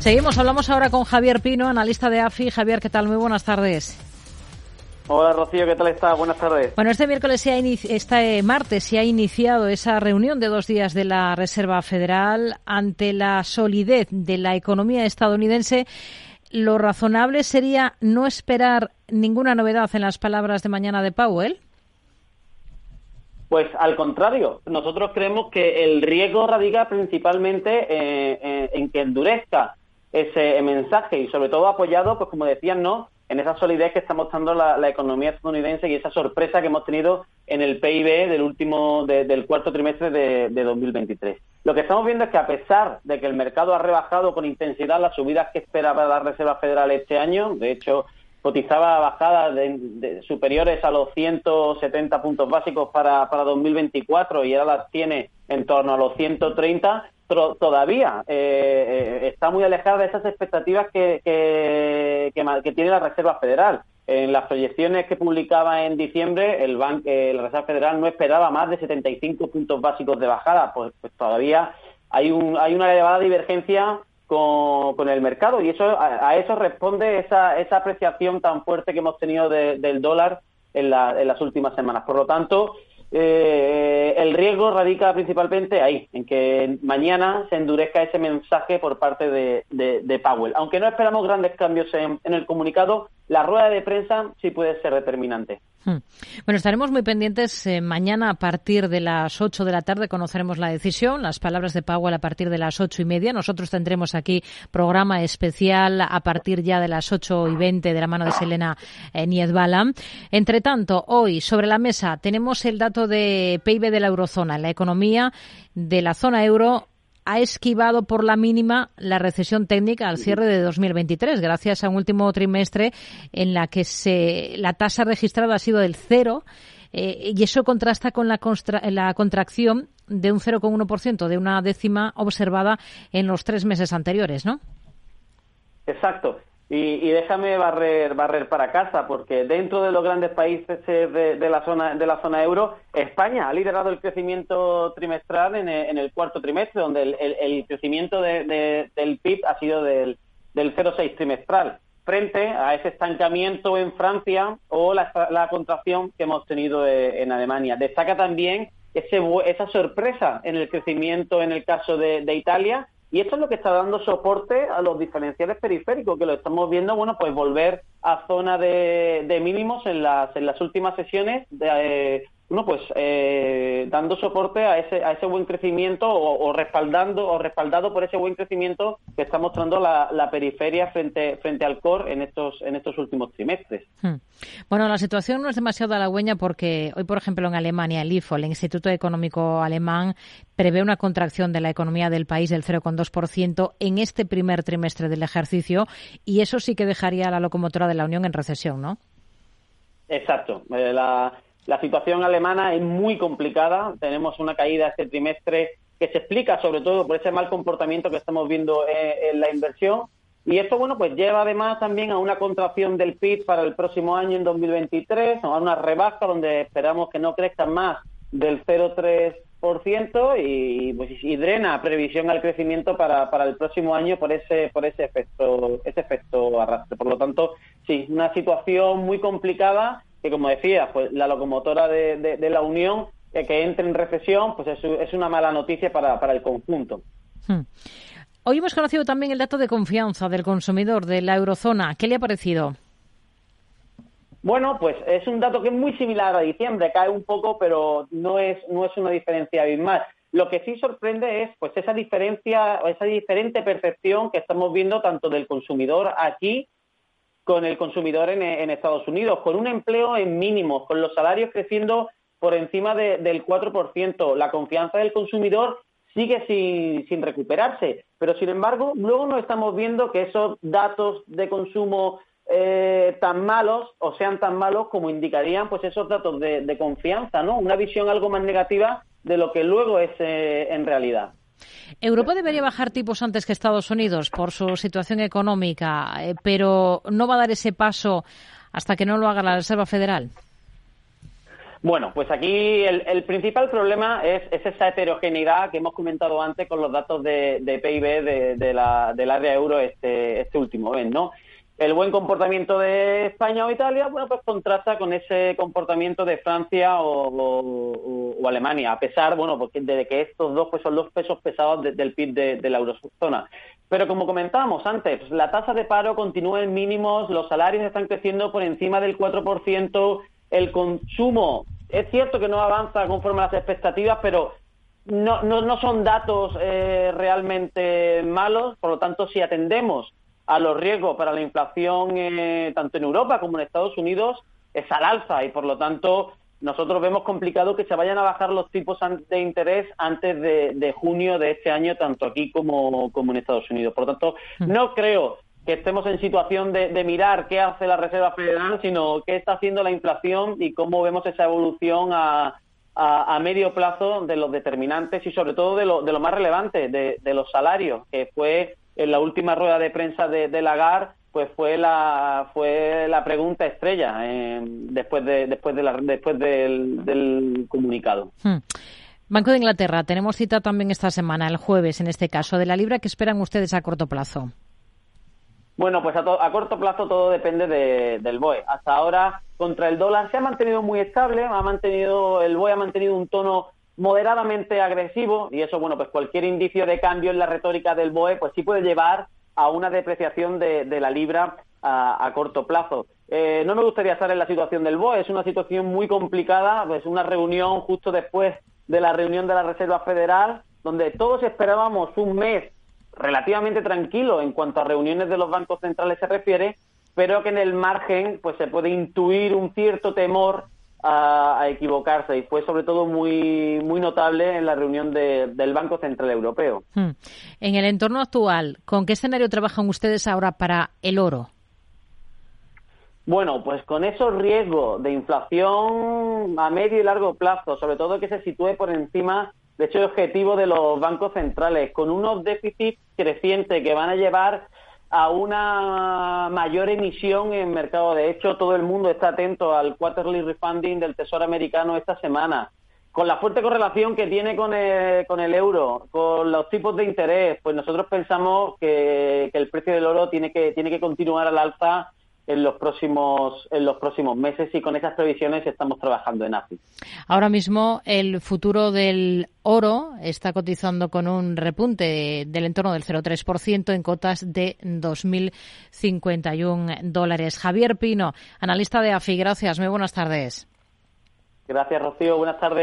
Seguimos, hablamos ahora con Javier Pino, analista de AFI. Javier, ¿qué tal? Muy buenas tardes. Hola Rocío, ¿qué tal está? Buenas tardes. Bueno, este miércoles, se ha este martes, se ha iniciado esa reunión de dos días de la Reserva Federal ante la solidez de la economía estadounidense. Lo razonable sería no esperar ninguna novedad en las palabras de mañana de Powell. Pues al contrario, nosotros creemos que el riesgo radica principalmente eh, en que endurezca ese mensaje y sobre todo apoyado, pues como decían, ¿no? en esa solidez que está mostrando la, economía estadounidense y esa sorpresa que hemos tenido en el PIB del último del cuarto trimestre de, 2023. Lo que estamos viendo es que a pesar de que el mercado ha rebajado con intensidad las subidas que esperaba la Reserva Federal este año, de hecho cotizaba bajadas superiores a los 170 puntos básicos para, para 2024 y ahora las tiene en torno a los 130, todavía eh, eh, está muy alejada de esas expectativas que, que, tiene la Reserva Federal. En las proyecciones que publicaba en diciembre, el banco, eh, la Reserva Federal no esperaba más de 75 puntos básicos de bajada, pues, pues todavía hay, un, hay una elevada divergencia con, con el mercado y eso a, eso responde esa, esa apreciación tan fuerte que hemos tenido del dólar en, en las últimas semanas. Por lo tanto, eh, el riesgo radica principalmente ahí, en que mañana se endurezca ese mensaje por parte de, de, Powell. Aunque no esperamos grandes cambios en, en el comunicado, la rueda de prensa sí puede ser determinante. Hmm. Bueno, estaremos muy pendientes. Eh, mañana a partir de las 8 de la tarde conoceremos la decisión, las palabras de Powell a partir de las ocho y media. Nosotros tendremos aquí programa especial a partir ya de las 8 y 20 de la mano de Selena eh, Niedbala. Entre tanto, hoy sobre la mesa tenemos el dato de PIB de la eurozona, la economía de la zona euro ha esquivado por la mínima la recesión técnica al cierre de 2023, gracias a un último trimestre en la que se, la tasa registrada ha sido del cero eh, y eso contrasta con la, la contracción de un 0,1%, de una décima observada en los tres meses anteriores, ¿no? Exacto. Y, déjame barrer, barrer para casa, porque dentro de los grandes países de, la zona de la zona euro, España ha liderado el crecimiento trimestral en el, cuarto trimestre, donde el, crecimiento del PIB ha sido del, del 0,6 trimestral, frente a ese estancamiento en Francia o la, contracción que hemos tenido eh, en Alemania. Destaca también ese, esa sorpresa en el crecimiento en el caso de Italia y esto es lo que está dando soporte a los diferenciales periféricos, que lo estamos viendo, bueno, pues volver a zona de, de mínimos en las, en las últimas sesiones de, eh, bueno, pues eh, dando soporte a ese, a ese buen crecimiento o, respaldando o respaldado por ese buen crecimiento que está mostrando la, periferia frente, frente al core en estos, en estos últimos trimestres. Hmm. Bueno, la situación no es demasiado halagüeña porque hoy, por ejemplo, en Alemania, el IFO, el Instituto Económico Alemán, prevé una contracción de la economía del país del 0,2% en este primer trimestre del ejercicio y eso sí que dejaría a la locomotora de la Unión en recesión, ¿no? Exacto. Eh, la la situación alemana es muy complicada. Tenemos una caída este trimestre que se explica sobre todo por ese mal comportamiento que estamos viendo en, la inversión. Y esto, bueno, pues lleva además también a una contracción del PIB para el próximo año, en 2023, a una rebaja donde esperamos que no crezca más del 0,3% y, pues, y drena previsión al crecimiento para, para el próximo año por ese, por ese efecto, ese efecto arrastre. Por lo tanto, sí, una situación muy complicada que como decía, pues la locomotora de, la Unión eh, que entre en recesión, pues es, una mala noticia para, el conjunto. Hmm. Hoy hemos conocido también el dato de confianza del consumidor de la eurozona. ¿Qué le ha parecido? Bueno, pues es un dato que es muy similar a diciembre, cae un poco, pero no es, no es una diferencia abismal. Lo que sí sorprende es pues esa diferencia, esa diferente percepción que estamos viendo tanto del consumidor aquí con el consumidor en, Estados Unidos, con un empleo en mínimos, con los salarios creciendo por encima del 4%. La confianza del consumidor sigue sin, recuperarse, pero sin embargo, luego no estamos viendo que esos datos de consumo eh, tan malos o sean tan malos como indicarían pues esos datos de, confianza, ¿no? Una visión algo más negativa de lo que luego es eh, en realidad. Europa debería bajar tipos antes que Estados Unidos por su situación económica, eh, pero no va a dar ese paso hasta que no lo haga la Reserva Federal. Bueno, pues aquí el, principal problema es, esa heterogeneidad que hemos comentado antes con los datos de, PIB de, la, del área euro este, este último mes, ¿no? El buen comportamiento de España o Italia, bueno, pues contrasta con ese comportamiento de Francia o, Alemania, a pesar, bueno, porque de que estos dos pues son los pesos pesados del PIB de, la eurozona. Pero como comentábamos antes, la tasa de paro continúa en mínimos, los salarios están creciendo por encima del 4%, el consumo es cierto que no avanza conforme a las expectativas, pero no, no, son datos eh, realmente malos, por lo tanto, si atendemos a los riesgos para la inflación eh, tanto en Europa como en Estados Unidos, es al alza y, por lo tanto, nosotros vemos complicado que se vayan a bajar los tipos de interés antes de, junio de este año, tanto aquí como, como en Estados Unidos. Por lo tanto, mm. no creo que estemos en situación de, mirar qué hace la Reserva Federal, sino qué está haciendo la inflación y cómo vemos esa evolución a, medio plazo de los determinantes y sobre todo de lo, de lo más relevante, de, los salarios, que fue en la última rueda de prensa de, de Lagarde, pues fue la fue la pregunta estrella eh, después de después de la, después del, comunicado. Hmm. Banco de Inglaterra, tenemos cita también esta semana, el jueves en este caso, de la libra, ¿qué esperan ustedes a corto plazo? Bueno, pues a, corto plazo todo depende del BOE. Hasta ahora, contra el dólar se ha mantenido muy estable, ha mantenido el BOE ha mantenido un tono moderadamente agresivo y eso, bueno, pues cualquier indicio de cambio en la retórica del BOE, pues sí puede llevar a una depreciación de, la libra a, corto plazo. Eh, no me gustaría estar en la situación del BOE, es una situación muy complicada, es una reunión justo después de la reunión de la Reserva Federal, donde todos esperábamos un mes relativamente tranquilo en cuanto a reuniones de los bancos centrales se refiere, pero que en el margen pues se puede intuir un cierto temor a, equivocarse y fue sobre todo muy muy notable en la reunión del Banco Central Europeo. Hmm. En el entorno actual, ¿con qué escenario trabajan ustedes ahora para el oro? Bueno, pues con esos riesgos de inflación a medio y largo plazo, sobre todo que se sitúe por encima de hecho, el objetivo de los bancos centrales, con unos déficits crecientes que van a llevar a una mayor emisión en mercado. De hecho, todo el mundo está atento al quarterly refunding del Tesoro americano esta semana. Con la fuerte correlación que tiene con el, con el euro, con los tipos de interés, pues nosotros pensamos que, que el precio del oro tiene que, tiene que continuar al alza en los próximos en los próximos meses y con esas previsiones estamos trabajando en AFI. Ahora mismo el futuro del oro está cotizando con un repunte del entorno del 0,3% en cotas de 2.051 dólares. Javier Pino, analista de AFI, gracias. Muy buenas tardes. Gracias, Rocío. Buenas tardes.